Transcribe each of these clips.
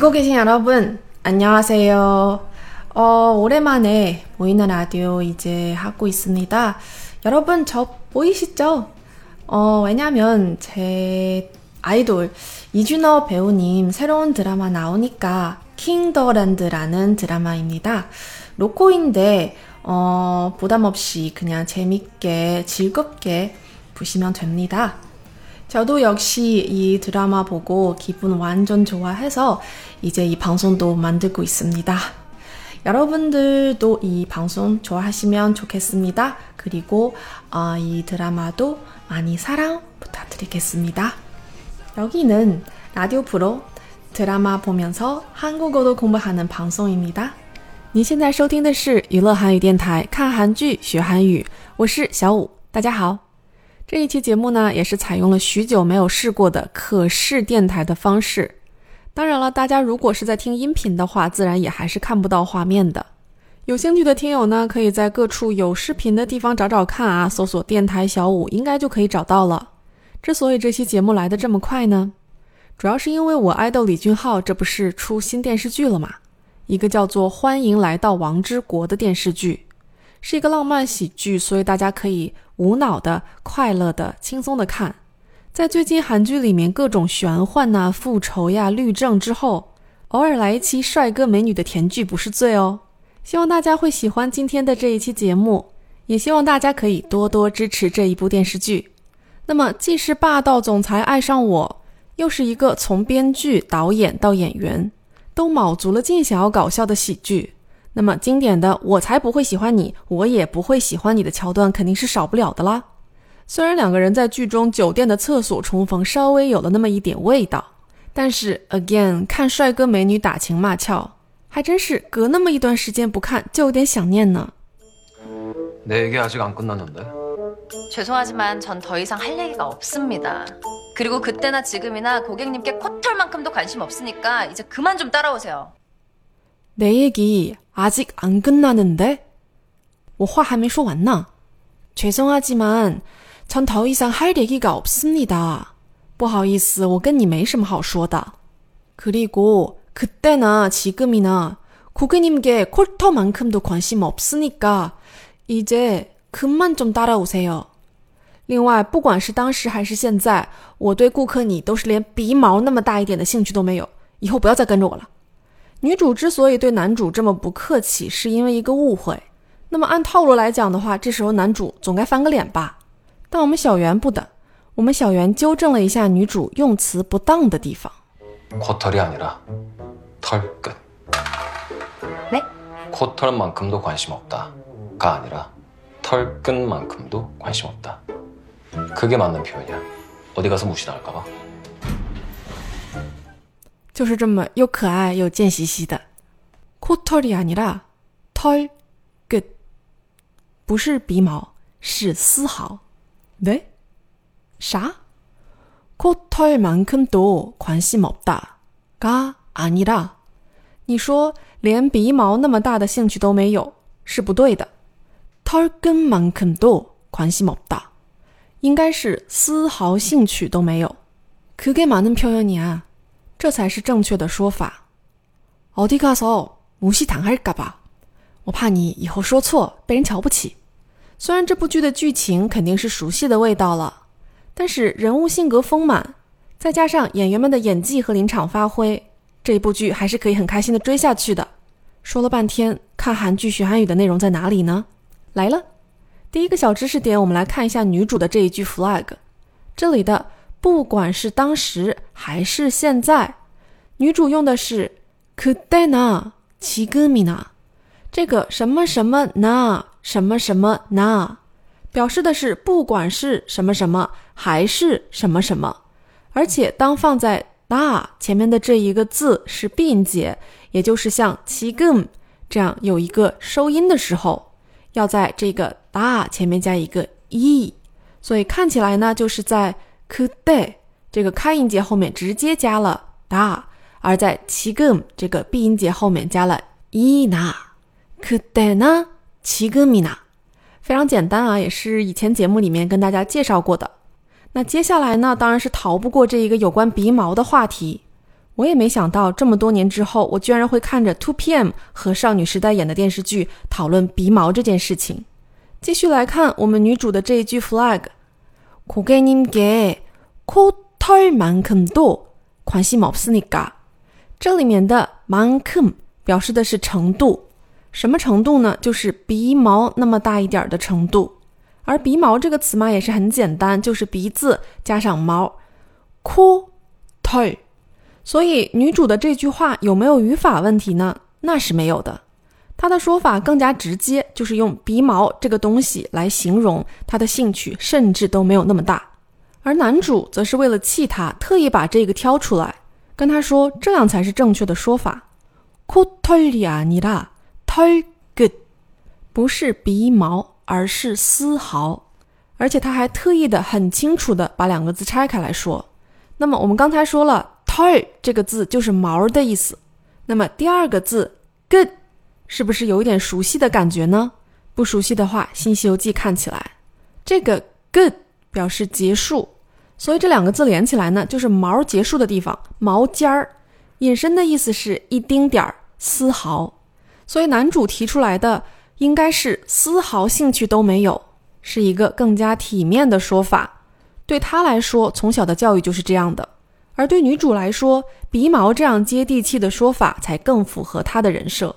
듣고 계신 여러분, 안녕하세요. 어, 오랜만에 보이는 라디오 이제 하고 있습니다. 여러분, 저 보이시죠? 어, 왜냐면 제 아이돌 이준호 배우님 새로운 드라마 나오니까 킹더랜드라는 드라마입니다. 로코인데 어, 부담 없이 그냥 재밌게 즐겁게 보시면 됩니다. 저도 역시 이 드라마 보고 기분 완전 좋아해서 이제 이 방송도 만들고 있습니다. 여러분들도 이 방송 좋아하시면 좋겠습니다. 그리고 어, 이 드라마도 많이 사랑 부탁드리겠습니다. 여기는 라디오 프로 드라마 보면서 한국어도 공부하는 방송입니다. 您现在收听的是娱乐韩语电台，看韩剧学韩语，我是小五，大家好。 这一期节目呢，也是采用了许久没有试过的可视电台的方式。当然了，大家如果是在听音频的话，自然也还是看不到画面的。有兴趣的听友呢，可以在各处有视频的地方找找看啊，搜索“电台小五”应该就可以找到了。之所以这期节目来的这么快呢，主要是因为我爱豆李俊浩这不是出新电视剧了吗？一个叫做《欢迎来到王之国》的电视剧，是一个浪漫喜剧，所以大家可以无脑的、快乐的、轻松的看。在最近韩剧里面各种玄幻呐、复仇呀、律政之后，偶尔来一期帅哥美女的甜剧不是罪哦。希望大家会喜欢今天的这一期节目，也希望大家可以多多支持这一部电视剧。那么，既是霸道总裁爱上我，又是一个从编剧、导演到演员都卯足了劲想要搞笑的喜剧，那么经典的“我才不会喜欢你，我也不会喜欢你”的桥段肯定是少不了的啦。虽然两个人在剧中酒店的厕所重逢，稍微有了那么一点味道，但是 again 看帅哥美女打情骂俏，还真是隔那么一段时间不看就有点想念呢。 내 얘기 아직 안 끝났는데. 죄송하지만 전 더 이상 할 얘기가 없습니다. 그리고 그때나 지금이나 고객님께 코털만큼도 관심 없으니까 이제 그만 좀 따라오세요. 내 얘기 아직 안 끝나는데? 我话还没说完呢。 죄송하지만 전 더 이상 할 얘기가 없습니다. 不好意思，我跟你没什么好说的。 그리고 그때나 지금이나 고객님께 콜터만큼도 관심 없으니까 이제 그만 좀 따라오세요. 另外，不管是当时还是现在，我对顾客你都是连鼻毛那么大一点的兴趣都没有。以后不要再跟着我了。 女主之所以对男主这么不客气，是因为一个误会。那么按套路来讲的话，这时候男主总该翻个脸吧？但我们小圆不的，我们小圆纠正了一下女主用词不当的地方。 코털이 아니라 털끝. 네? 코털만큼도 관심 없다가 아니라 털끝만큼도 관심 없다. 그게 맞는 표현이야. 어디 가서 무시당할까봐. 就是这么又可爱又贱兮兮的。코털이 아니라 털 끝， 不是鼻毛，是丝毫。네？ 啥？ 코털만큼도 관심 없다가 아니라， 你说连鼻毛那么大的兴趣都没有是不对的。털끝만큼도 관심 없다， 应该是丝毫兴趣都没有。그게맞는표현이야， 这才是正确的说法。어디가서무시당할까봐， 我怕你以后说错被人瞧不起。虽然这部剧的剧情肯定是熟悉的味道了，但是人物性格丰满，再加上演员们的演技和临场发挥，这一部剧还是可以很开心的追下去的。说了半天，看韩剧学韩语的内容在哪里呢？来了，第一个小知识点，我们来看一下女主的这一句 flag。这里的 不管是当时还是现在，女主用的是 “kudena chigmina”，这个“什么什么 na 什么什么 na” 表示的是不管是什么什么还是什么什么。而且当放在 da 前面的这一个字是闭音节，也就是像 c h i g m 这样有一个收音的时候，要在这个 da 前面加一个 “e”。所以看起来呢，就是在。coute dei 这个开音节后面直接加了 da 而在词根这个闭音节后面加了 ena coutei 呢？奇哥米娜非常简单啊也是以前节目里面跟大家介绍过的。那接下来呢当然是逃不过这一个有关鼻毛的话题。我也没想到这么多年之后我居然会看着 two pm 和少女时代演的电视剧讨论鼻毛这件事情。继续来看我们女主的这一句 flag 고객님께코털만큼도관심없으니 까。 这里面的만큼表示的是程度，什么程度呢？就是鼻毛那么大一点的程度。而鼻毛这个词嘛，也是很简单，就是鼻子加上毛，코 털。 所以女主的这句话有没有语法问题呢？那是没有的。 她的说法更加直接，就是用鼻毛这个东西来形容她的兴趣，甚至都没有那么大。而男主则是为了气她，特意把这个挑出来，跟她说这样才是正确的说法。코털이아니라털 끝， 不是鼻毛，而是丝毫。而且他还特意的很清楚的把两个字拆开来说。那么我们刚才说了。털这个字就是毛的意思，那么第二个字 good 是不是有一点熟悉的感觉呢？不熟悉的话，《新西游记》看起来，这个 good 表示结束，所以这两个字连起来呢，就是毛结束的地方，毛尖儿，引申的意思是一丁点儿，丝毫。所以男主提出来的应该是丝毫兴趣都没有，是一个更加体面的说法。对他来说，从小的教育就是这样的。而对女主来说，鼻毛这样接地气的说法才更符合她的人设。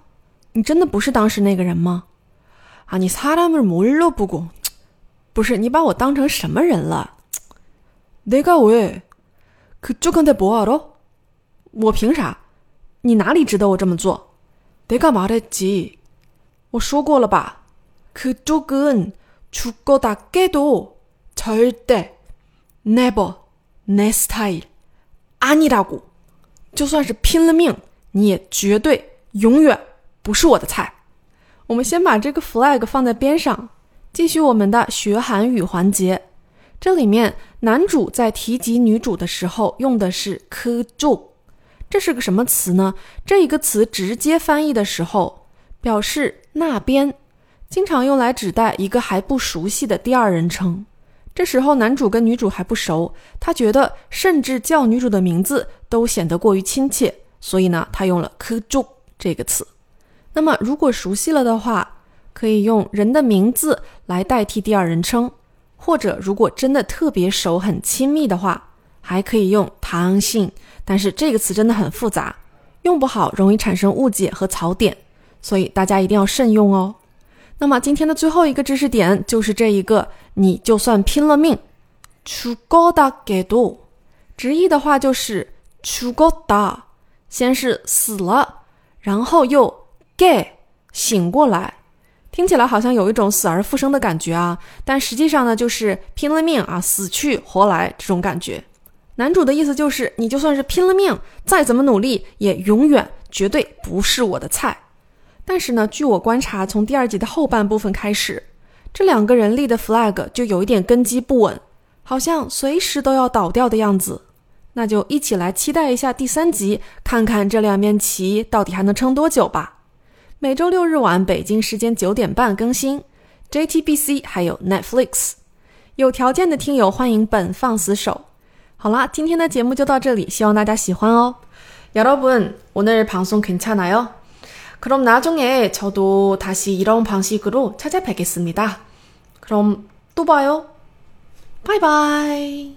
你真的不是当时那个人吗? 아니 사람을 뭘로 보고 不是你把我当成什么人了? 내가 왜 그쪽한테 뭐 하러? 我凭啥?你哪里值得我这么做? 내가 말했지. 我说过了吧? 그쪽은 죽거다 깨도 절대 never 내 스타일 아니라고. 就算是拼了命你也绝对永远 不是我的菜。我们先把这个 flag 放在边上，继续我们的学韩语环节。这里面男主在提及女主的时候用的是可就，这是个什么词呢？这一个词直接翻译的时候表示那边，经常用来指代一个还不熟悉的第二人称。这时候男主跟女主还不熟，他觉得甚至叫女主的名字都显得过于亲切，所以呢，他用了可就这个词。那么，如果熟悉了的话，可以用人的名字来代替第二人称，或者如果真的特别熟、很亲密的话，还可以用唐信。但是这个词真的很复杂，用不好容易产生误解和槽点，所以大家一定要慎用哦。那么今天的最后一个知识点就是这一个，你就算拼了命，出高达给度，直译的话就是出高达，先是死了，然后又。Gay 醒过来，听起来好像有一种死而复生的感觉啊，但实际上呢，就是拼了命啊，死去活来这种感觉。男主的意思就是，你就算是拼了命，再怎么努力，也永远绝对不是我的菜。但是呢，据我观察，从第二集的后半部分开始，这两个人立的 flag 就有一点根基不稳，好像随时都要倒掉的样子。那就一起来期待一下第三集，看看这两面旗到底还能撑多久吧。每周六日晚北京时间九点半更新，JTBC 还有 Netflix。有条件的听友欢迎本放死守。好啦，今天的节目就到这里，希望大家喜欢哦。여러분오늘방송괜찮아요그럼나중에저도다시이런방식으로찾아뵙겠습니다그럼또봐요바이바이